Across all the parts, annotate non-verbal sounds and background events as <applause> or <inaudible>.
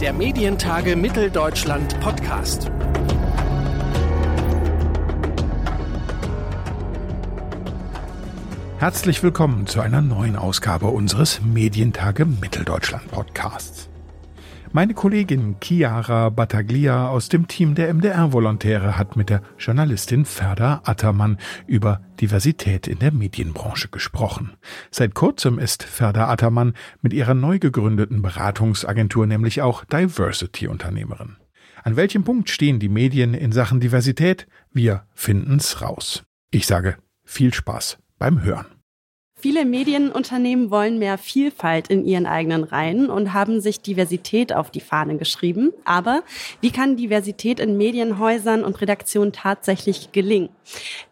der Medientage Mitteldeutschland Podcast. Herzlich willkommen zu einer neuen Ausgabe unseres Medientage Mitteldeutschland Podcasts. Meine Kollegin Chiara Battaglia aus dem Team der MDR-Volontäre hat mit der Journalistin Ferda Attermann über Diversität in der Medienbranche gesprochen. Seit kurzem ist Ferda Attermann mit ihrer neu gegründeten Beratungsagentur nämlich auch Diversity-Unternehmerin. An welchem Punkt stehen die Medien in Sachen Diversität? Wir finden's raus. Ich sage viel Spaß beim Hören. Viele Medienunternehmen wollen mehr Vielfalt in ihren eigenen Reihen und haben sich Diversität auf die Fahne geschrieben. Aber wie kann Diversität in Medienhäusern und Redaktionen tatsächlich gelingen?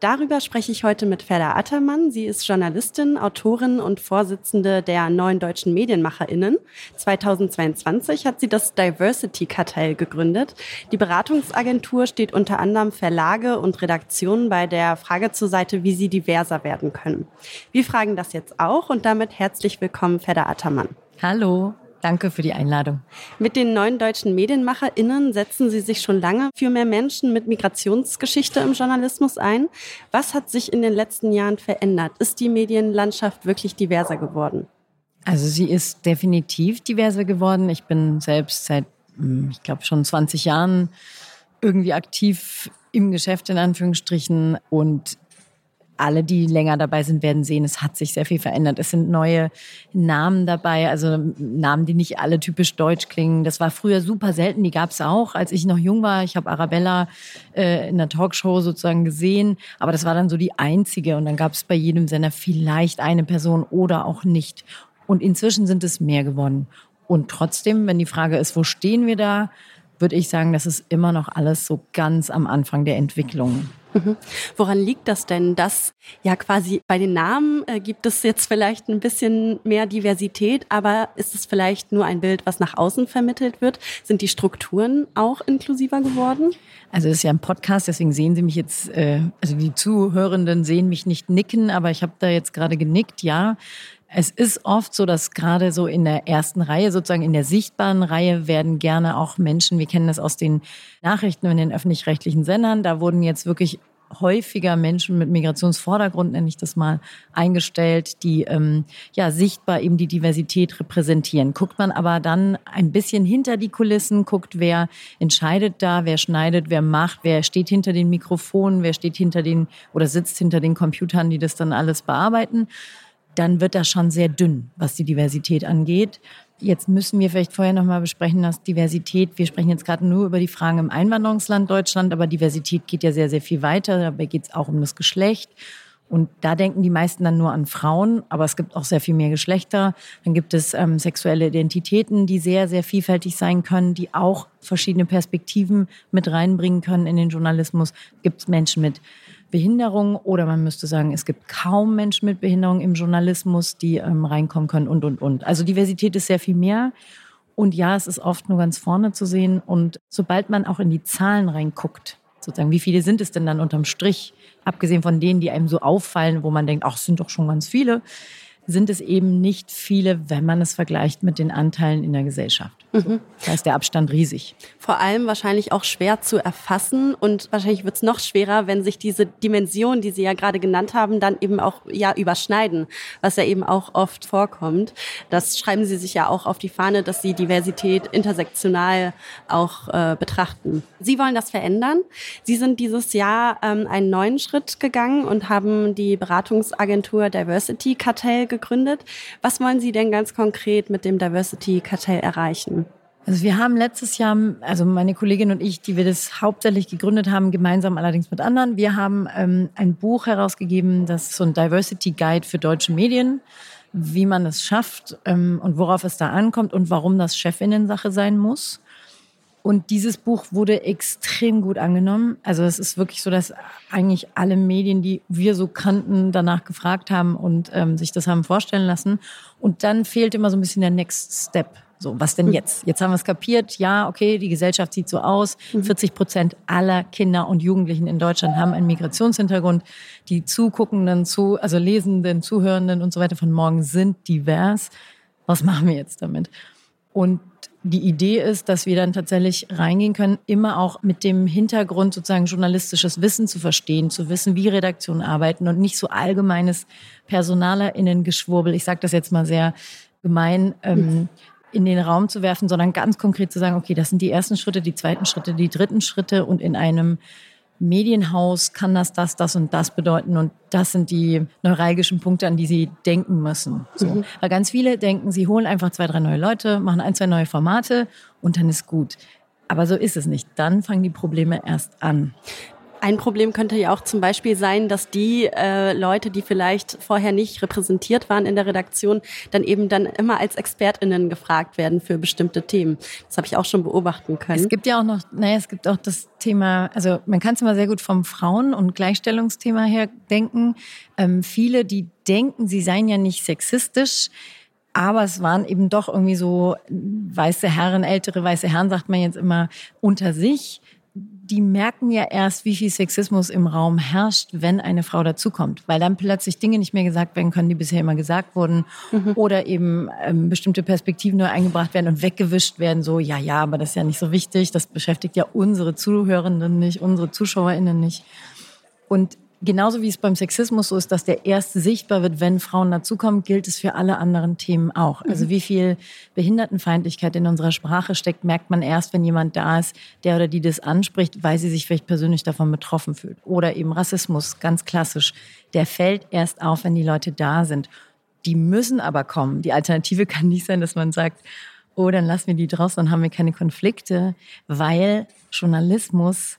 Darüber spreche ich heute mit Ferda Attermann. Sie ist Journalistin, Autorin und Vorsitzende der neuen deutschen MedienmacherInnen. 2022 hat sie das Diversity-Kartell gegründet. Die Beratungsagentur steht unter anderem Verlage und Redaktionen bei der Frage zur Seite, wie sie diverser werden können. Wir fragen das jetzt auch und damit herzlich willkommen, Ferda Attermann. Hallo. Danke für die Einladung. Mit den neuen deutschen MedienmacherInnen setzen Sie sich schon lange für mehr Menschen mit Migrationsgeschichte im Journalismus ein. Was hat sich in den letzten Jahren verändert? Ist die Medienlandschaft wirklich diverser geworden? Also sie ist definitiv diverser geworden. Ich bin selbst seit, hm, ich glaube, schon 20 Jahren irgendwie aktiv im Geschäft in Anführungsstrichen und alle, die länger dabei sind, werden sehen, es hat sich sehr viel verändert. Es sind neue Namen dabei, also Namen, die nicht alle typisch deutsch klingen. Das war früher super selten, die gab es auch, als ich noch jung war. Ich habe Arabella äh, in der Talkshow sozusagen gesehen, aber das war dann so die einzige. Und dann gab es bei jedem Sender vielleicht eine Person oder auch nicht. Und inzwischen sind es mehr geworden. Und trotzdem, wenn die Frage ist, wo stehen wir da, würde ich sagen, das ist immer noch alles so ganz am Anfang der Entwicklung. Mhm. Woran liegt das denn, dass ja quasi bei den Namen äh, gibt es jetzt vielleicht ein bisschen mehr Diversität, aber ist es vielleicht nur ein Bild, was nach außen vermittelt wird? Sind die Strukturen auch inklusiver geworden? Also es ist ja ein Podcast, deswegen sehen Sie mich jetzt, äh, also die Zuhörenden sehen mich nicht nicken, aber ich habe da jetzt gerade genickt, ja. Es ist oft so, dass gerade so in der ersten Reihe, sozusagen in der sichtbaren Reihe, werden gerne auch Menschen, wir kennen das aus den Nachrichten und den öffentlich-rechtlichen Sendern, da wurden jetzt wirklich häufiger Menschen mit Migrationsvordergrund, nenne ich das mal, eingestellt, die ähm, ja sichtbar eben die Diversität repräsentieren. Guckt man aber dann ein bisschen hinter die Kulissen, guckt, wer entscheidet da, wer schneidet, wer macht, wer steht hinter den Mikrofonen, wer steht hinter den oder sitzt hinter den Computern, die das dann alles bearbeiten dann wird das schon sehr dünn, was die Diversität angeht. Jetzt müssen wir vielleicht vorher nochmal besprechen, dass Diversität, wir sprechen jetzt gerade nur über die Fragen im Einwanderungsland Deutschland, aber Diversität geht ja sehr, sehr viel weiter. Dabei geht es auch um das Geschlecht. Und da denken die meisten dann nur an Frauen, aber es gibt auch sehr viel mehr Geschlechter. Dann gibt es ähm, sexuelle Identitäten, die sehr, sehr vielfältig sein können, die auch verschiedene Perspektiven mit reinbringen können in den Journalismus. Gibt es Menschen mit Behinderung oder man müsste sagen, es gibt kaum Menschen mit Behinderung im Journalismus, die ähm, reinkommen können und, und, und. Also Diversität ist sehr viel mehr. Und ja, es ist oft nur ganz vorne zu sehen. Und sobald man auch in die Zahlen reinguckt, sozusagen, wie viele sind es denn dann unterm Strich, abgesehen von denen, die einem so auffallen, wo man denkt, ach, es sind doch schon ganz viele, sind es eben nicht viele, wenn man es vergleicht mit den Anteilen in der Gesellschaft. Mhm. Da ist der Abstand riesig. Vor allem wahrscheinlich auch schwer zu erfassen und wahrscheinlich wird es noch schwerer, wenn sich diese Dimensionen, die Sie ja gerade genannt haben, dann eben auch ja überschneiden, was ja eben auch oft vorkommt. Das schreiben Sie sich ja auch auf die Fahne, dass Sie Diversität intersektional auch äh, betrachten. Sie wollen das verändern. Sie sind dieses Jahr ähm, einen neuen Schritt gegangen und haben die Beratungsagentur Diversity Kartell gegründet. Was wollen Sie denn ganz konkret mit dem Diversity Kartell erreichen? Also wir haben letztes Jahr, also meine Kollegin und ich, die wir das hauptsächlich gegründet haben, gemeinsam allerdings mit anderen, wir haben ähm, ein Buch herausgegeben, das ist so ein Diversity Guide für deutsche Medien, wie man es schafft ähm, und worauf es da ankommt und warum das Chefinnen-Sache sein muss. Und dieses Buch wurde extrem gut angenommen. Also es ist wirklich so, dass eigentlich alle Medien, die wir so kannten, danach gefragt haben und ähm, sich das haben vorstellen lassen. Und dann fehlt immer so ein bisschen der Next Step. So, was denn hm. jetzt? Jetzt haben wir es kapiert. Ja, okay, die Gesellschaft sieht so aus. 40 hm. Prozent aller Kinder und Jugendlichen in Deutschland haben einen Migrationshintergrund. Die Zuguckenden, zu, also Lesenden, Zuhörenden und so weiter von morgen sind divers. Was machen wir jetzt damit? Und die Idee ist, dass wir dann tatsächlich reingehen können, immer auch mit dem Hintergrund sozusagen journalistisches Wissen zu verstehen, zu wissen, wie Redaktionen arbeiten und nicht so allgemeines PersonalerInnen-Geschwurbel. Ich sage das jetzt mal sehr gemein. Ähm, in den Raum zu werfen, sondern ganz konkret zu sagen, okay, das sind die ersten Schritte, die zweiten Schritte, die dritten Schritte und in einem Medienhaus kann das, das, das und das bedeuten. Und das sind die neuralgischen Punkte, an die sie denken müssen. So. Mhm. Weil ganz viele denken, sie holen einfach zwei, drei neue Leute, machen ein, zwei neue Formate und dann ist gut. Aber so ist es nicht. Dann fangen die Probleme erst an. Ein Problem könnte ja auch zum Beispiel sein, dass die äh, Leute, die vielleicht vorher nicht repräsentiert waren in der Redaktion, dann eben dann immer als ExpertInnen gefragt werden für bestimmte Themen. Das habe ich auch schon beobachten können. Es gibt ja auch noch, naja, es gibt auch das Thema, also man kann es immer sehr gut vom Frauen- und Gleichstellungsthema her denken. Ähm, viele, die denken, sie seien ja nicht sexistisch, aber es waren eben doch irgendwie so weiße Herren, ältere weiße Herren, sagt man jetzt immer, unter sich die merken ja erst, wie viel Sexismus im Raum herrscht, wenn eine Frau dazukommt. Weil dann plötzlich Dinge nicht mehr gesagt werden können, die bisher immer gesagt wurden. Mhm. Oder eben ähm, bestimmte Perspektiven neu eingebracht werden und weggewischt werden. So, ja, ja, aber das ist ja nicht so wichtig. Das beschäftigt ja unsere Zuhörenden nicht, unsere ZuschauerInnen nicht. Und genauso wie es beim Sexismus so ist, dass der erste sichtbar wird, wenn Frauen dazukommen, gilt es für alle anderen Themen auch. Also mhm. wie viel Behindertenfeindlichkeit in unserer Sprache steckt, merkt man erst, wenn jemand da ist, der oder die das anspricht, weil sie sich vielleicht persönlich davon betroffen fühlt. Oder eben Rassismus, ganz klassisch. Der fällt erst auf, wenn die Leute da sind. Die müssen aber kommen. Die Alternative <laughs> kann nicht sein, dass man sagt, oh, dann lassen wir die draußen, dann haben wir keine Konflikte, weil Journalismus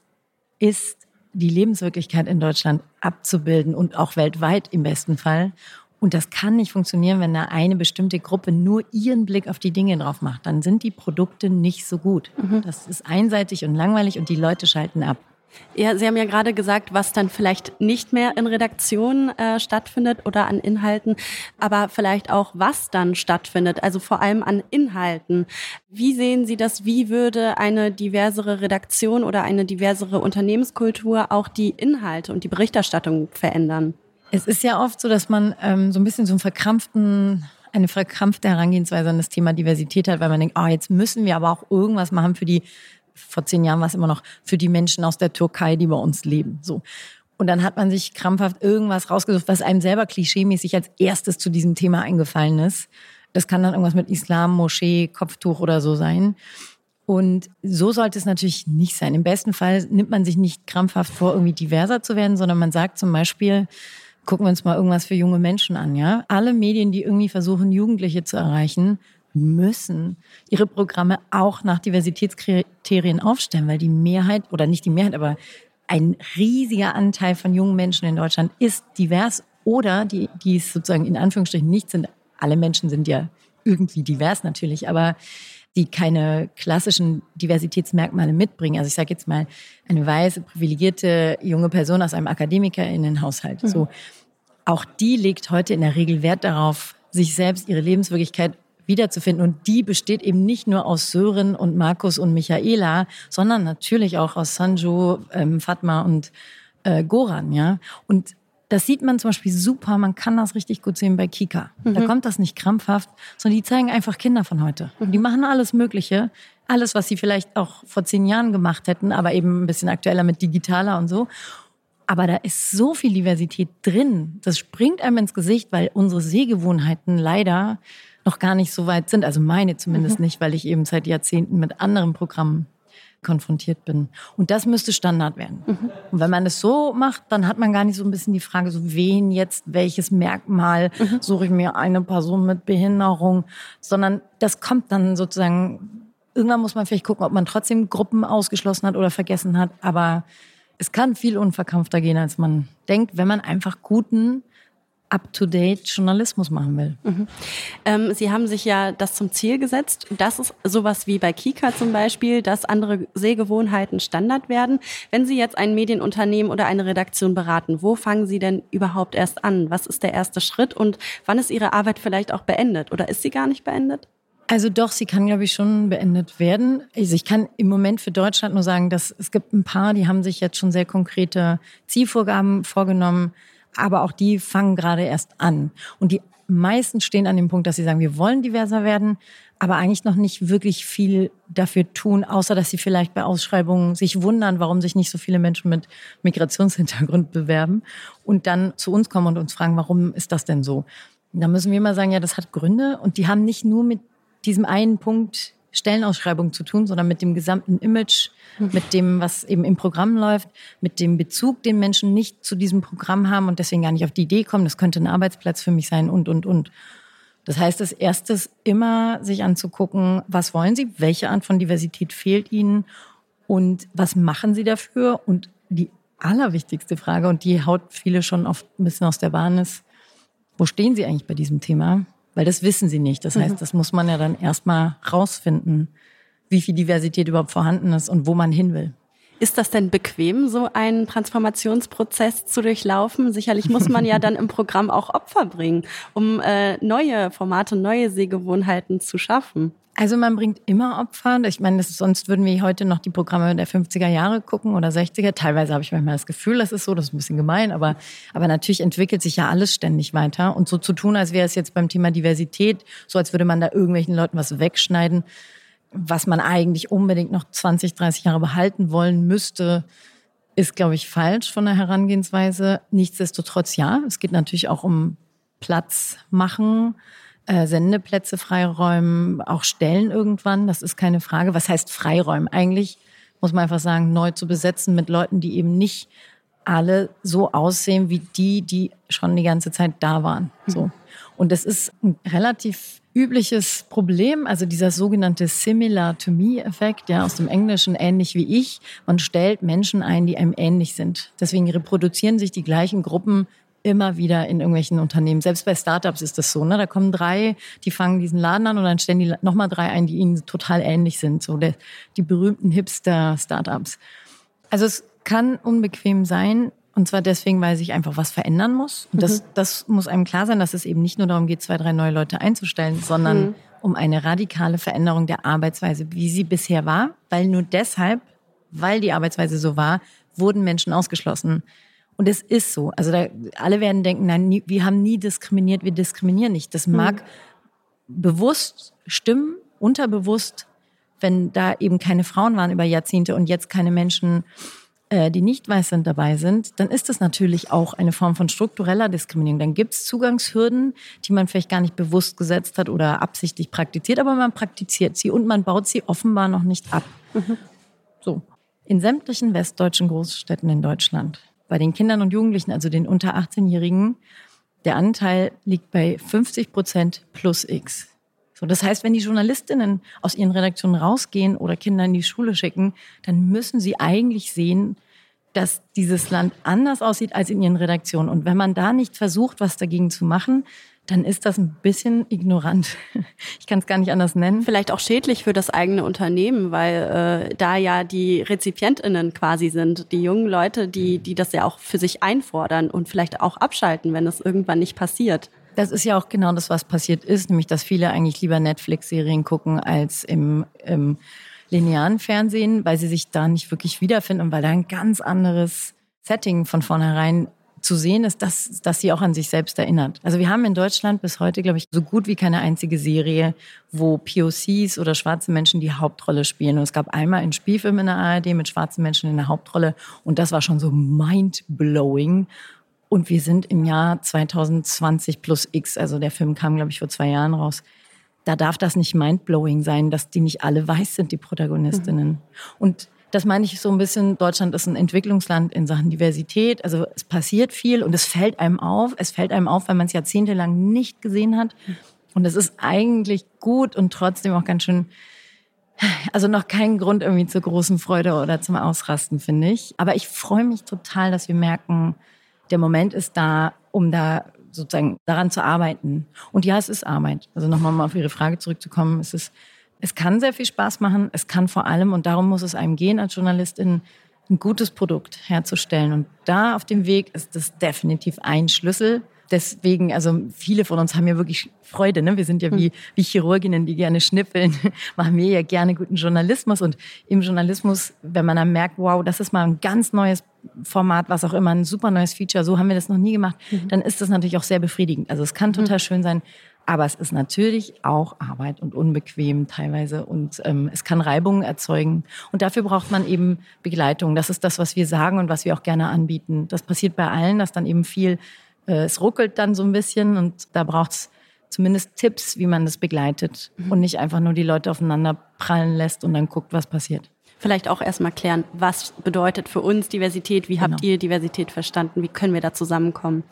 ist die Lebenswirklichkeit in Deutschland abzubilden und auch weltweit im besten Fall. Und das kann nicht funktionieren, wenn da eine bestimmte Gruppe nur ihren Blick auf die Dinge drauf macht. Dann sind die Produkte nicht so gut. Mhm. Das ist einseitig und langweilig und die Leute schalten ab. Ja, Sie haben ja gerade gesagt, was dann vielleicht nicht mehr in Redaktionen äh, stattfindet oder an Inhalten, aber vielleicht auch, was dann stattfindet, also vor allem an Inhalten. Wie sehen Sie das? Wie würde eine diversere Redaktion oder eine diversere Unternehmenskultur auch die Inhalte und die Berichterstattung verändern? Es ist ja oft so, dass man ähm, so ein bisschen so einen verkrampften eine verkrampfte Herangehensweise an das Thema Diversität hat, weil man denkt, oh, jetzt müssen wir aber auch irgendwas machen für die vor zehn Jahren war es immer noch für die Menschen aus der Türkei, die bei uns leben. So. Und dann hat man sich krampfhaft irgendwas rausgesucht, was einem selber klischeemäßig als erstes zu diesem Thema eingefallen ist. Das kann dann irgendwas mit Islam, Moschee, Kopftuch oder so sein. Und so sollte es natürlich nicht sein. Im besten Fall nimmt man sich nicht krampfhaft vor, irgendwie diverser zu werden, sondern man sagt zum Beispiel, gucken wir uns mal irgendwas für junge Menschen an, ja. Alle Medien, die irgendwie versuchen, Jugendliche zu erreichen, müssen ihre Programme auch nach Diversitätskriterien aufstellen, weil die Mehrheit oder nicht die Mehrheit, aber ein riesiger Anteil von jungen Menschen in Deutschland ist divers oder die, die es sozusagen in Anführungsstrichen nicht sind. Alle Menschen sind ja irgendwie divers natürlich, aber die keine klassischen Diversitätsmerkmale mitbringen. Also ich sage jetzt mal eine weiße, privilegierte junge Person aus einem Akademikerinnenhaushalt. Mhm. So, auch die legt heute in der Regel Wert darauf, sich selbst ihre Lebenswirklichkeit wiederzufinden. Und die besteht eben nicht nur aus Sören und Markus und Michaela, sondern natürlich auch aus Sanju, ähm, Fatma und äh, Goran. Ja? Und das sieht man zum Beispiel super, man kann das richtig gut sehen bei Kika. Mhm. Da kommt das nicht krampfhaft, sondern die zeigen einfach Kinder von heute. Mhm. Die machen alles Mögliche, alles, was sie vielleicht auch vor zehn Jahren gemacht hätten, aber eben ein bisschen aktueller mit digitaler und so. Aber da ist so viel Diversität drin, das springt einem ins Gesicht, weil unsere Sehgewohnheiten leider noch gar nicht so weit sind. Also meine zumindest mhm. nicht, weil ich eben seit Jahrzehnten mit anderen Programmen konfrontiert bin. Und das müsste Standard werden. Mhm. Und wenn man es so macht, dann hat man gar nicht so ein bisschen die Frage, so wen jetzt, welches Merkmal mhm. suche ich mir eine Person mit Behinderung, sondern das kommt dann sozusagen, irgendwann muss man vielleicht gucken, ob man trotzdem Gruppen ausgeschlossen hat oder vergessen hat, aber es kann viel unverkrampfter gehen, als man denkt, wenn man einfach guten up-to-date Journalismus machen will. Mhm. Ähm, Sie haben sich ja das zum Ziel gesetzt. Das ist sowas wie bei Kika zum Beispiel, dass andere Sehgewohnheiten Standard werden. Wenn Sie jetzt ein Medienunternehmen oder eine Redaktion beraten, wo fangen Sie denn überhaupt erst an? Was ist der erste Schritt und wann ist Ihre Arbeit vielleicht auch beendet oder ist sie gar nicht beendet? Also doch, sie kann, glaube ich, schon beendet werden. Also ich kann im Moment für Deutschland nur sagen, dass es gibt ein paar, die haben sich jetzt schon sehr konkrete Zielvorgaben vorgenommen aber auch die fangen gerade erst an. Und die meisten stehen an dem Punkt, dass sie sagen, wir wollen diverser werden, aber eigentlich noch nicht wirklich viel dafür tun, außer dass sie vielleicht bei Ausschreibungen sich wundern, warum sich nicht so viele Menschen mit Migrationshintergrund bewerben und dann zu uns kommen und uns fragen, warum ist das denn so? Da müssen wir mal sagen, ja, das hat Gründe und die haben nicht nur mit diesem einen Punkt Stellenausschreibung zu tun, sondern mit dem gesamten Image, mit dem, was eben im Programm läuft, mit dem Bezug, den Menschen nicht zu diesem Programm haben und deswegen gar nicht auf die Idee kommen, das könnte ein Arbeitsplatz für mich sein und, und, und. Das heißt, das Erste ist immer, sich anzugucken, was wollen Sie, welche Art von Diversität fehlt Ihnen und was machen Sie dafür? Und die allerwichtigste Frage, und die haut viele schon oft ein bisschen aus der Bahn, ist, wo stehen Sie eigentlich bei diesem Thema? Weil das wissen sie nicht. Das heißt, mhm. das muss man ja dann erstmal rausfinden, wie viel Diversität überhaupt vorhanden ist und wo man hin will. Ist das denn bequem, so einen Transformationsprozess zu durchlaufen? Sicherlich muss man ja <laughs> dann im Programm auch Opfer bringen, um äh, neue Formate, neue Sehgewohnheiten zu schaffen. Also man bringt immer Opfer. Ich meine, ist, sonst würden wir heute noch die Programme der 50er Jahre gucken oder 60er. Teilweise habe ich manchmal das Gefühl, das ist so, das ist ein bisschen gemein, aber, aber natürlich entwickelt sich ja alles ständig weiter. Und so zu tun, als wäre es jetzt beim Thema Diversität, so als würde man da irgendwelchen Leuten was wegschneiden, was man eigentlich unbedingt noch 20, 30 Jahre behalten wollen müsste, ist, glaube ich, falsch von der Herangehensweise. Nichtsdestotrotz ja, es geht natürlich auch um Platz machen äh, Sendeplätze freiräumen, auch Stellen irgendwann, das ist keine Frage. Was heißt freiräumen? Eigentlich muss man einfach sagen, neu zu besetzen mit Leuten, die eben nicht alle so aussehen wie die, die schon die ganze Zeit da waren. Mhm. So. Und das ist ein relativ übliches Problem, also dieser sogenannte Similar to Me-Effekt, ja, aus dem Englischen ähnlich wie ich. Man stellt Menschen ein, die einem ähnlich sind. Deswegen reproduzieren sich die gleichen Gruppen immer wieder in irgendwelchen Unternehmen. Selbst bei Startups ist das so. Ne? Da kommen drei, die fangen diesen Laden an und dann stellen die nochmal drei ein, die ihnen total ähnlich sind. So der, die berühmten Hipster-Startups. Also es kann unbequem sein. Und zwar deswegen, weil sich einfach was verändern muss. Und das, mhm. das muss einem klar sein, dass es eben nicht nur darum geht, zwei, drei neue Leute einzustellen, sondern mhm. um eine radikale Veränderung der Arbeitsweise, wie sie bisher war. Weil nur deshalb, weil die Arbeitsweise so war, wurden Menschen ausgeschlossen. Und es ist so. Also da, alle werden denken, nein, nie, wir haben nie diskriminiert, wir diskriminieren nicht. Das mag mhm. bewusst stimmen, unterbewusst, wenn da eben keine Frauen waren über Jahrzehnte und jetzt keine Menschen, äh, die nicht weiß sind, dabei sind, dann ist das natürlich auch eine Form von struktureller Diskriminierung. Dann gibt es Zugangshürden, die man vielleicht gar nicht bewusst gesetzt hat oder absichtlich praktiziert, aber man praktiziert sie und man baut sie offenbar noch nicht ab. Mhm. So. In sämtlichen westdeutschen Großstädten in Deutschland bei den Kindern und Jugendlichen, also den unter 18-Jährigen, der Anteil liegt bei 50 Prozent plus X. So, das heißt, wenn die Journalistinnen aus ihren Redaktionen rausgehen oder Kinder in die Schule schicken, dann müssen sie eigentlich sehen, dass dieses Land anders aussieht als in ihren Redaktionen. Und wenn man da nicht versucht, was dagegen zu machen, dann ist das ein bisschen ignorant. <laughs> Ich kann es gar nicht anders nennen. Vielleicht auch schädlich für das eigene Unternehmen, weil äh, da ja die Rezipientinnen quasi sind, die jungen Leute, die, die das ja auch für sich einfordern und vielleicht auch abschalten, wenn es irgendwann nicht passiert. Das ist ja auch genau das, was passiert ist, nämlich dass viele eigentlich lieber Netflix-Serien gucken als im, im linearen Fernsehen, weil sie sich da nicht wirklich wiederfinden und weil da ein ganz anderes Setting von vornherein zu sehen ist, dass, dass sie auch an sich selbst erinnert. Also wir haben in Deutschland bis heute, glaube ich, so gut wie keine einzige Serie, wo POCs oder schwarze Menschen die Hauptrolle spielen. Und es gab einmal einen Spielfilm in der ARD mit schwarzen Menschen in der Hauptrolle und das war schon so mind-blowing. Und wir sind im Jahr 2020 plus X, also der Film kam, glaube ich, vor zwei Jahren raus. Da darf das nicht mind-blowing sein, dass die nicht alle weiß sind, die Protagonistinnen. Mhm. Und das meine ich so ein bisschen, Deutschland ist ein Entwicklungsland in Sachen Diversität. Also es passiert viel und es fällt einem auf. Es fällt einem auf, weil man es jahrzehntelang nicht gesehen hat. Und es ist eigentlich gut und trotzdem auch ganz schön, also noch kein Grund irgendwie zur großen Freude oder zum Ausrasten, finde ich. Aber ich freue mich total, dass wir merken, der Moment ist da, um da sozusagen daran zu arbeiten. Und ja, es ist Arbeit. Also nochmal mal auf Ihre Frage zurückzukommen. Es ist es kann sehr viel Spaß machen. Es kann vor allem, und darum muss es einem gehen als Journalistin, ein gutes Produkt herzustellen. Und da auf dem Weg ist das definitiv ein Schlüssel. Deswegen, also viele von uns haben ja wirklich Freude. Ne? Wir sind ja wie, hm. wie Chirurginnen, die gerne schnippeln, <laughs> machen wir ja gerne guten Journalismus. Und im Journalismus, wenn man dann merkt, wow, das ist mal ein ganz neues Format, was auch immer, ein super neues Feature, so haben wir das noch nie gemacht, mhm. dann ist das natürlich auch sehr befriedigend. Also es kann total mhm. schön sein, Aber es ist natürlich auch Arbeit und unbequem teilweise und ähm, es kann Reibungen erzeugen. Und dafür braucht man eben Begleitung. Das ist das, was wir sagen und was wir auch gerne anbieten. Das passiert bei allen, dass dann eben viel, äh, es ruckelt dann so ein bisschen und da braucht es zumindest Tipps, wie man das begleitet mhm. und nicht einfach nur die Leute aufeinander prallen lässt und dann guckt, was passiert vielleicht auch erstmal klären, was bedeutet für uns Diversität, wie genau. habt ihr Diversität verstanden, wie können wir da zusammenkommen.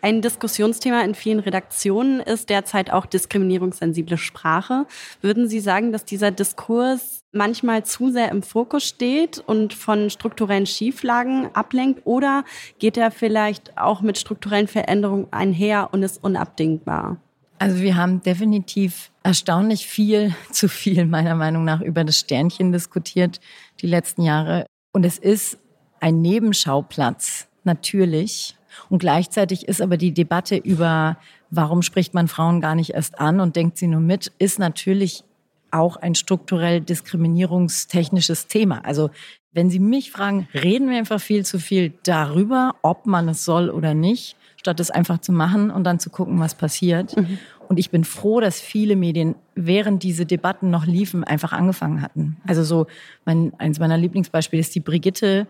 Ein Diskussionsthema in vielen Redaktionen ist derzeit auch diskriminierungssensible Sprache. Würden Sie sagen, dass dieser Diskurs manchmal zu sehr im Fokus steht und von strukturellen Schieflagen ablenkt oder geht er vielleicht auch mit strukturellen Veränderungen einher und ist unabdingbar? Also wir haben definitiv erstaunlich viel, <laughs> zu viel meiner Meinung nach über das Sternchen diskutiert die letzten Jahre. Und es ist ein Nebenschauplatz, natürlich. Und gleichzeitig ist aber die Debatte über, warum spricht man Frauen gar nicht erst an und denkt sie nur mit, ist natürlich auch ein strukturell diskriminierungstechnisches Thema. Also wenn Sie mich fragen, reden wir einfach viel zu viel darüber, ob man es soll oder nicht statt es einfach zu machen und dann zu gucken, was passiert. Mhm. Und ich bin froh, dass viele Medien, während diese Debatten noch liefen, einfach angefangen hatten. Also so, mein, eins meiner Lieblingsbeispiele ist die Brigitte,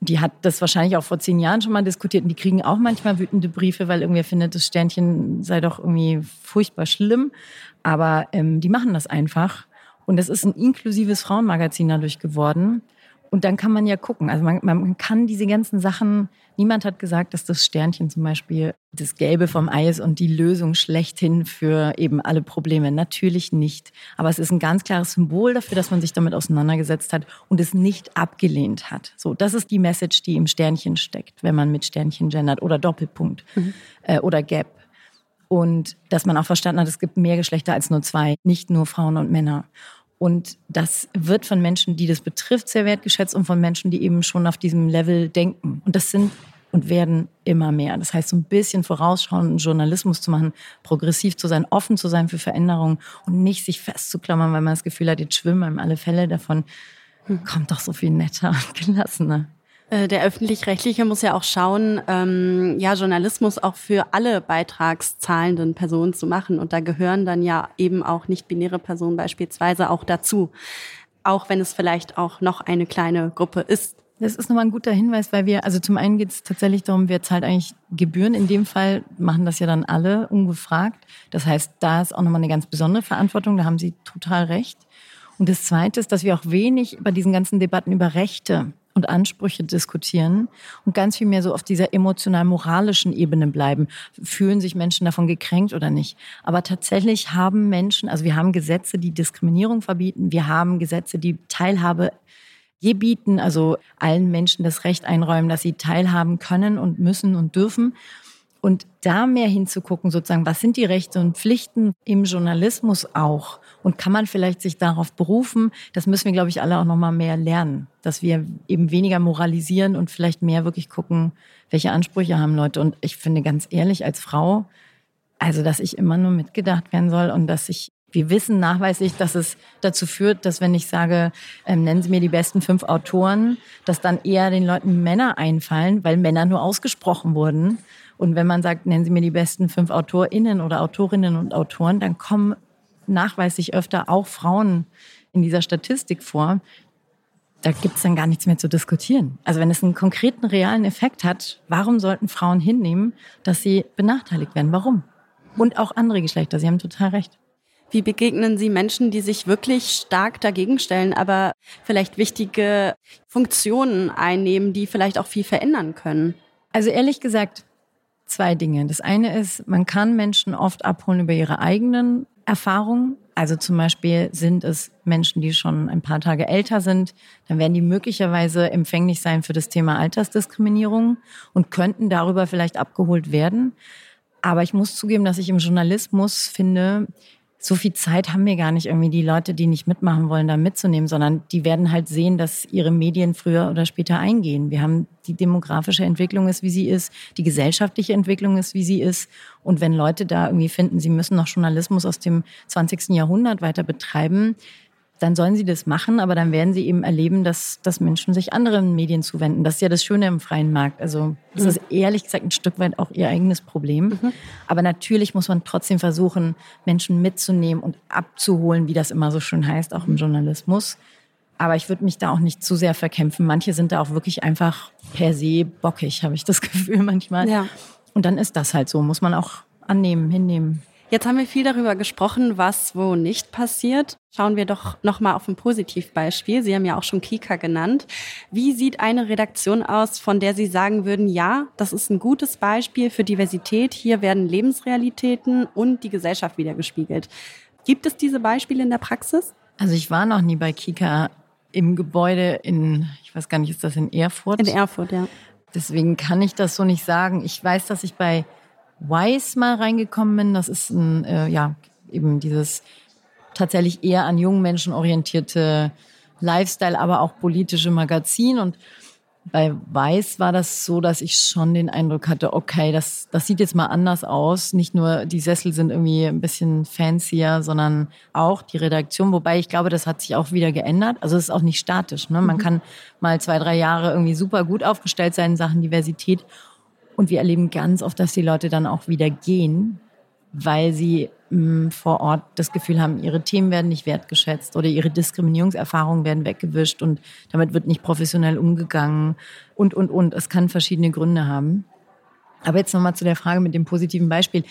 die hat das wahrscheinlich auch vor zehn Jahren schon mal diskutiert und die kriegen auch manchmal wütende Briefe, weil irgendwer findet, das Sternchen sei doch irgendwie furchtbar schlimm. Aber ähm, die machen das einfach. Und es ist ein inklusives Frauenmagazin dadurch geworden. Und dann kann man ja gucken. Also man, man kann diese ganzen Sachen, niemand hat gesagt, dass das Sternchen zum Beispiel das Gelbe vom Ei ist und die Lösung schlechthin für eben alle Probleme. Natürlich nicht. Aber es ist ein ganz klares Symbol dafür, dass man sich damit auseinandergesetzt hat und es nicht abgelehnt hat. So, das ist die Message, die im Sternchen steckt, wenn man mit Sternchen gendert oder Doppelpunkt mhm. äh, oder Gap. Und dass man auch verstanden hat, es gibt mehr Geschlechter als nur zwei, nicht nur Frauen und Männer. Und das wird von Menschen, die das betrifft, sehr wertgeschätzt und von Menschen, die eben schon auf diesem Level denken. Und das sind und werden immer mehr. Das heißt, so ein bisschen vorausschauenden Journalismus zu machen, progressiv zu sein, offen zu sein für Veränderungen und nicht sich festzuklammern, weil man das Gefühl hat, jetzt schwimmen einem alle Fälle davon. Kommt doch so viel netter und gelassener. Äh, der öffentlich-rechtliche muss ja auch schauen, ähm, ja, Journalismus auch für alle beitragszahlenden Personen zu machen. Und da gehören dann ja eben auch nicht-binäre Personen beispielsweise auch dazu. Auch wenn es vielleicht auch noch eine kleine Gruppe ist. Das ist nochmal ein guter Hinweis, weil wir, also zum einen geht es tatsächlich darum, wer zahlt eigentlich Gebühren. In dem Fall machen das ja dann alle ungefragt. Das heißt, da ist auch nochmal eine ganz besondere Verantwortung, da haben Sie total recht. Und das Zweite ist, dass wir auch wenig bei diesen ganzen Debatten über Rechte und Ansprüche diskutieren und ganz viel mehr so auf dieser emotional-moralischen Ebene bleiben. Fühlen sich Menschen davon gekränkt oder nicht? Aber tatsächlich haben Menschen, also wir haben Gesetze, die Diskriminierung verbieten, wir haben Gesetze, die Teilhabe bieten, also allen Menschen das Recht einräumen, dass sie teilhaben können und müssen und dürfen. Und da mehr hinzugucken, sozusagen, was sind die Rechte und Pflichten im Journalismus auch? Und kann man vielleicht sich darauf berufen? Das müssen wir, glaube ich, alle auch noch mal mehr lernen, dass wir eben weniger moralisieren und vielleicht mehr wirklich gucken, welche Ansprüche haben Leute. Und ich finde ganz ehrlich, als Frau, also, dass ich immer nur mitgedacht werden soll und dass ich wir wissen nachweislich, dass es dazu führt, dass wenn ich sage, ähm, nennen Sie mir die besten fünf Autoren, dass dann eher den Leuten Männer einfallen, weil Männer nur ausgesprochen wurden. Und wenn man sagt, nennen Sie mir die besten fünf AutorInnen oder Autorinnen und Autoren, dann kommen nachweislich öfter auch Frauen in dieser Statistik vor. Da gibt es dann gar nichts mehr zu diskutieren. Also wenn es einen konkreten, realen Effekt hat, warum sollten Frauen hinnehmen, dass sie benachteiligt werden? Warum? Und auch andere Geschlechter, Sie haben total recht. Wie begegnen Sie Menschen, die sich wirklich stark dagegen stellen, aber vielleicht wichtige Funktionen einnehmen, die vielleicht auch viel verändern können? Also ehrlich gesagt, zwei Dinge. Das eine ist, man kann Menschen oft abholen über ihre eigenen Erfahrungen. Also zum Beispiel sind es Menschen, die schon ein paar Tage älter sind, dann werden die möglicherweise empfänglich sein für das Thema Altersdiskriminierung und könnten darüber vielleicht abgeholt werden. Aber ich muss zugeben, dass ich im Journalismus finde, so viel Zeit haben wir gar nicht irgendwie die Leute, die nicht mitmachen wollen, da mitzunehmen, sondern die werden halt sehen, dass ihre Medien früher oder später eingehen. Wir haben die demografische Entwicklung ist, wie sie ist, die gesellschaftliche Entwicklung ist, wie sie ist. Und wenn Leute da irgendwie finden, sie müssen noch Journalismus aus dem 20. Jahrhundert weiter betreiben, dann sollen sie das machen, aber dann werden sie eben erleben, dass, dass Menschen sich anderen Medien zuwenden. Das ist ja das Schöne im freien Markt. Also das mhm. ist ehrlich gesagt ein Stück weit auch ihr eigenes Problem. Mhm. Aber natürlich muss man trotzdem versuchen, Menschen mitzunehmen und abzuholen, wie das immer so schön heißt, auch im Journalismus. Aber ich würde mich da auch nicht zu sehr verkämpfen. Manche sind da auch wirklich einfach per se bockig, habe ich das <laughs> Gefühl manchmal. Ja. Und dann ist das halt so, muss man auch annehmen, hinnehmen. Jetzt haben wir viel darüber gesprochen, was wo nicht passiert. Schauen wir doch noch mal auf ein Positivbeispiel. Sie haben ja auch schon Kika genannt. Wie sieht eine Redaktion aus, von der Sie sagen würden, ja, das ist ein gutes Beispiel für Diversität. Hier werden Lebensrealitäten und die Gesellschaft wiedergespiegelt. Gibt es diese Beispiele in der Praxis? Also ich war noch nie bei Kika im Gebäude in, ich weiß gar nicht, ist das in Erfurt? In Erfurt, ja. Deswegen kann ich das so nicht sagen. Ich weiß, dass ich bei Wise mal reingekommen bin. Das ist ein, äh, ja, eben dieses tatsächlich eher an jungen Menschen orientierte Lifestyle, aber auch politische Magazin. Und bei Weiß war das so, dass ich schon den Eindruck hatte, okay, das, das sieht jetzt mal anders aus. Nicht nur die Sessel sind irgendwie ein bisschen fancier, sondern auch die Redaktion. Wobei ich glaube, das hat sich auch wieder geändert. Also es ist auch nicht statisch. Ne? Man mhm. kann mal zwei, drei Jahre irgendwie super gut aufgestellt sein in Sachen Diversität und wir erleben ganz oft, dass die Leute dann auch wieder gehen, weil sie mh, mm, vor Ort das Gefühl haben, ihre Themen werden nicht wertgeschätzt oder ihre Diskriminierungserfahrungen werden weggewischt und damit wird nicht professionell umgegangen und, und, und. Es kann verschiedene Gründe haben. Aber jetzt nochmal zu der Frage mit dem positiven Beispiel.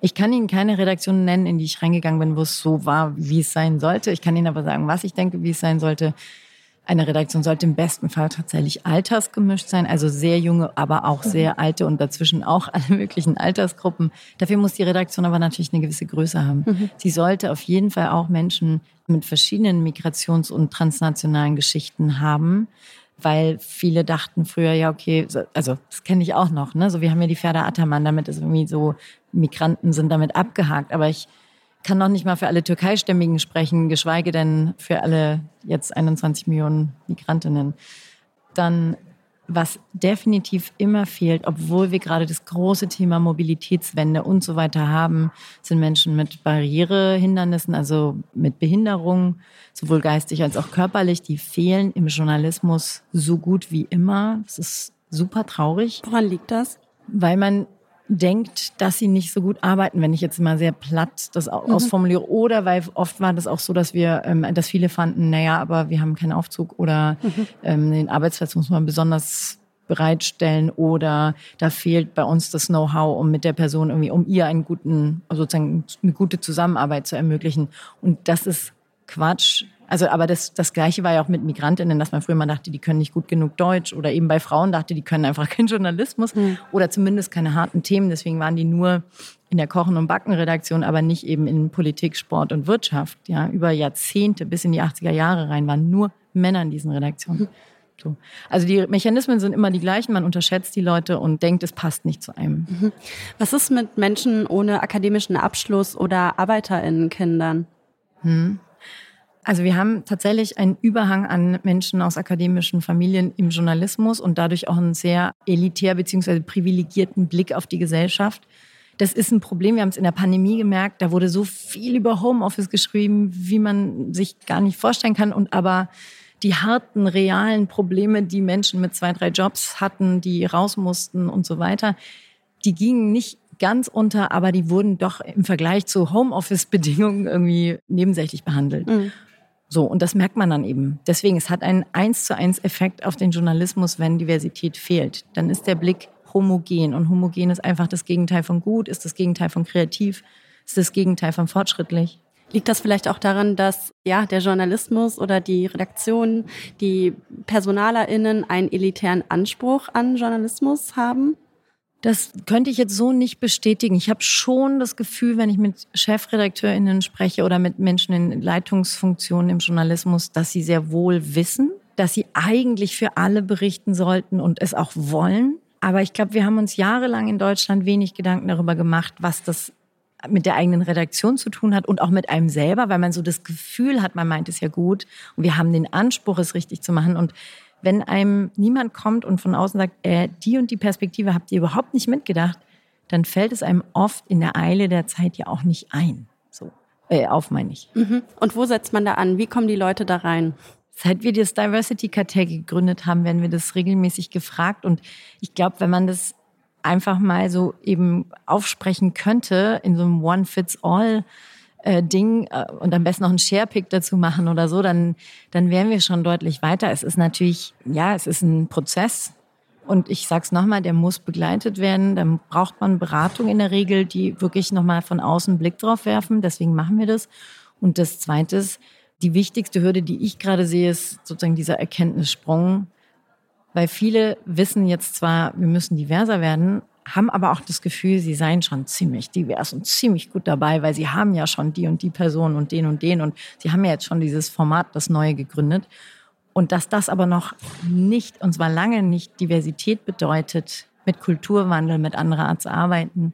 Ich kann Ihnen keine Redaktion nennen, in die ich reingegangen bin, wo es so war, wie es sein sollte. Ich kann Ihnen aber sagen, was ich denke, wie es sein sollte. Eine Redaktion sollte im besten Fall tatsächlich altersgemischt sein, also sehr junge, aber auch sehr alte und dazwischen auch <laughs> alle möglichen Altersgruppen. Dafür muss die Redaktion aber natürlich eine gewisse Größe haben. Mhm. Sie sollte auf jeden Fall auch Menschen mit verschiedenen Migrations- und transnationalen Geschichten haben, weil viele dachten früher, ja, okay, also das kenne ich auch noch, ne? So, wir haben ja die Pferde Ataman, damit ist irgendwie so, Migranten sind damit abgehakt. Aber ich kann noch nicht mal für alle Türkeistämmigen sprechen, geschweige denn für alle jetzt 21 Millionen Migrantinnen. Dann, was definitiv immer fehlt, obwohl wir gerade das große Thema Mobilitätswende und so weiter haben, sind Menschen mit Barrierehindernissen, also mit Behinderung, sowohl geistig als auch körperlich, die fehlen im Journalismus so gut wie immer. Das ist super traurig. Woran liegt das? Weil man denkt, dass sie nicht so gut arbeiten, wenn ich jetzt mal sehr platt das mhm. ausformuliere. Oder weil oft war das auch so, dass wir, ähm, dass viele fanden, naja, aber wir haben keinen Aufzug oder mhm. ähm, den Arbeitsplatz muss man besonders bereitstellen oder da fehlt bei uns das Know-how, um mit der Person irgendwie, um ihr einen guten, also sozusagen eine gute Zusammenarbeit zu ermöglichen. Und das ist Quatsch. Also, aber das, das Gleiche war ja auch mit Migrantinnen, dass man früher mal dachte, die können nicht gut genug Deutsch oder eben bei Frauen dachte, die können einfach <laughs> keinen Journalismus mhm. oder zumindest keine harten Themen. Deswegen waren die nur in der Kochen- und Backenredaktion, aber nicht eben in Politik, Sport und Wirtschaft. Ja, über Jahrzehnte bis in die 80er Jahre rein waren nur Männer in diesen Redaktionen. Mhm. So. Also die Mechanismen sind immer die gleichen. Man unterschätzt die Leute und denkt, es passt nicht zu einem. Mhm. Was ist mit Menschen ohne akademischen Abschluss oder ArbeiterInnenkindern? Hm. Also wir haben tatsächlich einen Überhang an Menschen aus akademischen Familien im Journalismus und dadurch auch einen sehr elitär bzw. privilegierten Blick auf die Gesellschaft. Das ist ein Problem. Wir haben es in der Pandemie gemerkt. Da wurde so viel über Homeoffice geschrieben, wie man sich gar nicht vorstellen kann. Und aber die harten, realen Probleme, die Menschen mit zwei, drei Jobs hatten, die raus mussten und so weiter, die gingen nicht ganz unter, aber die wurden doch im Vergleich zu Homeoffice-Bedingungen irgendwie nebensächlich behandelt. Mhm. So, und das merkt man dann eben. Deswegen, es hat einen eins zu eins Effekt auf den Journalismus, wenn Diversität fehlt. Dann ist der Blick homogen. Und homogen ist einfach das Gegenteil von gut, ist das Gegenteil von kreativ, ist das Gegenteil von fortschrittlich. Liegt das vielleicht auch daran, dass ja der Journalismus oder die Redaktion, die PersonalerInnen einen elitären Anspruch an Journalismus haben? Das könnte ich jetzt so nicht bestätigen. Ich habe schon das Gefühl, wenn ich mit Chefredakteurinnen spreche oder mit Menschen in Leitungsfunktionen im Journalismus, dass sie sehr wohl wissen, dass sie eigentlich für alle berichten sollten und es auch wollen. Aber ich glaube, wir haben uns jahrelang in Deutschland wenig Gedanken darüber gemacht, was das mit der eigenen Redaktion zu tun hat und auch mit einem selber, weil man so das Gefühl hat, man meint es ja gut und wir haben den Anspruch, es richtig zu machen. Und wenn einem niemand kommt und von außen sagt, äh, die und die Perspektive habt ihr überhaupt nicht mitgedacht, dann fällt es einem oft in der Eile der Zeit ja auch nicht ein. So. Äh, auf meine ich. Mhm. Und wo setzt man da an? Wie kommen die Leute da rein? Seit wir das Diversity Cartel gegründet haben, werden wir das regelmäßig gefragt. Und ich glaube, wenn man das einfach mal so eben aufsprechen könnte in so einem One-Fits-All, äh, Ding äh, und am besten noch einen Sharepick dazu machen oder so, dann, dann wären wir schon deutlich weiter. Es ist natürlich, ja, es ist ein Prozess. Und ich sag's nochmal, der muss begleitet werden. Dann braucht man Beratung in der Regel, die wirklich nochmal von außen Blick drauf werfen. Deswegen machen wir das. Und das Zweite ist, die wichtigste Hürde, die ich gerade sehe, ist sozusagen dieser Erkenntnissprung. Weil viele wissen jetzt zwar, wir müssen diverser werden, haben aber auch das Gefühl, sie seien schon ziemlich divers und ziemlich gut dabei, weil sie haben ja schon die und die Person und den und den und sie haben ja jetzt schon dieses Format, das neue gegründet. Und dass das aber noch nicht, und zwar lange nicht Diversität bedeutet, mit Kulturwandel, mit anderer Art zu arbeiten,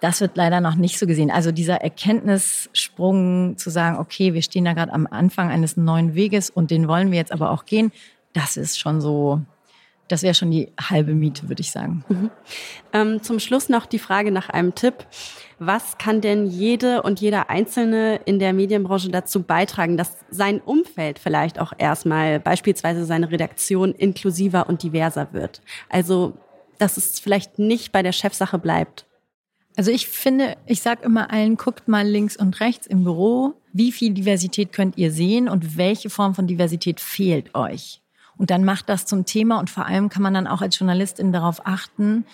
das wird leider noch nicht so gesehen. Also dieser Erkenntnissprung zu sagen, okay, wir stehen da gerade am Anfang eines neuen Weges und den wollen wir jetzt aber auch gehen, das ist schon so das wäre schon die halbe Miete, würde ich sagen. Mhm. Ähm, zum Schluss noch die Frage nach einem Tipp. Was kann denn jede und jeder Einzelne in der Medienbranche dazu beitragen, dass sein Umfeld vielleicht auch erstmal, beispielsweise seine Redaktion, inklusiver und diverser wird? Also, dass es vielleicht nicht bei der Chefsache bleibt. Also ich finde, ich sage immer allen, guckt mal links und rechts im Büro, wie viel Diversität könnt ihr sehen und welche Form von Diversität fehlt euch. Und dann macht das zum Thema und vor allem kann man dann auch als Journalistin darauf achten,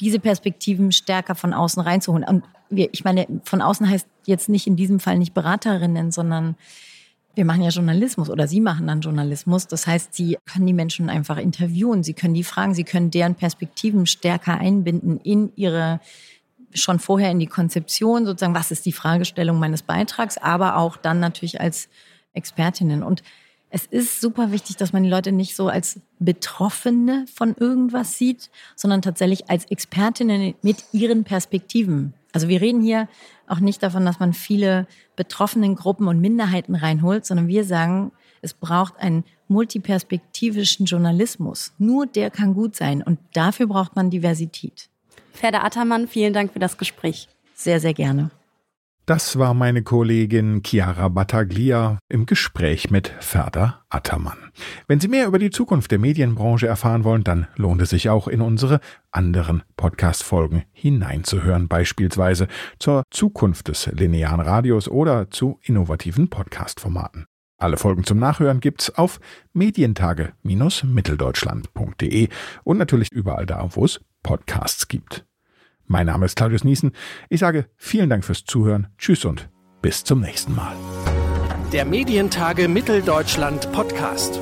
diese Perspektiven stärker von außen reinzuholen. Und wir, ich meine, von außen heißt jetzt nicht in diesem Fall nicht Beraterinnen, sondern wir machen ja Journalismus oder Sie machen dann Journalismus. Das heißt, Sie können die Menschen einfach interviewen, Sie können die fragen, Sie können deren Perspektiven stärker einbinden in Ihre schon vorher in die Konzeption, sozusagen, was ist die Fragestellung meines Beitrags, aber auch dann natürlich als Expertinnen. Und es ist super wichtig, dass man die Leute nicht so als Betroffene von irgendwas sieht, sondern tatsächlich als Expertinnen mit ihren Perspektiven. Also wir reden hier auch nicht davon, dass man viele betroffenen Gruppen und Minderheiten reinholt, sondern wir sagen, es braucht einen multiperspektivischen Journalismus. Nur der kann gut sein und dafür braucht man Diversität. Ferda Attermann, vielen Dank für das Gespräch. Sehr, sehr gerne. Das war meine Kollegin Chiara Battaglia im Gespräch mit Ferda Attermann. Wenn Sie mehr über die Zukunft der Medienbranche erfahren wollen, dann lohnt es sich auch in unsere anderen Podcast-Folgen hineinzuhören, beispielsweise zur Zukunft des linearen Radios oder zu innovativen Podcast-Formaten. Alle Folgen zum Nachhören gibt's auf medientage-mitteldeutschland.de und natürlich überall da, wo es Podcasts gibt. Mein Name ist Claudius Niesen. Ich sage vielen Dank fürs Zuhören. Tschüss und bis zum nächsten Mal. Der Medientage Mitteldeutschland Podcast.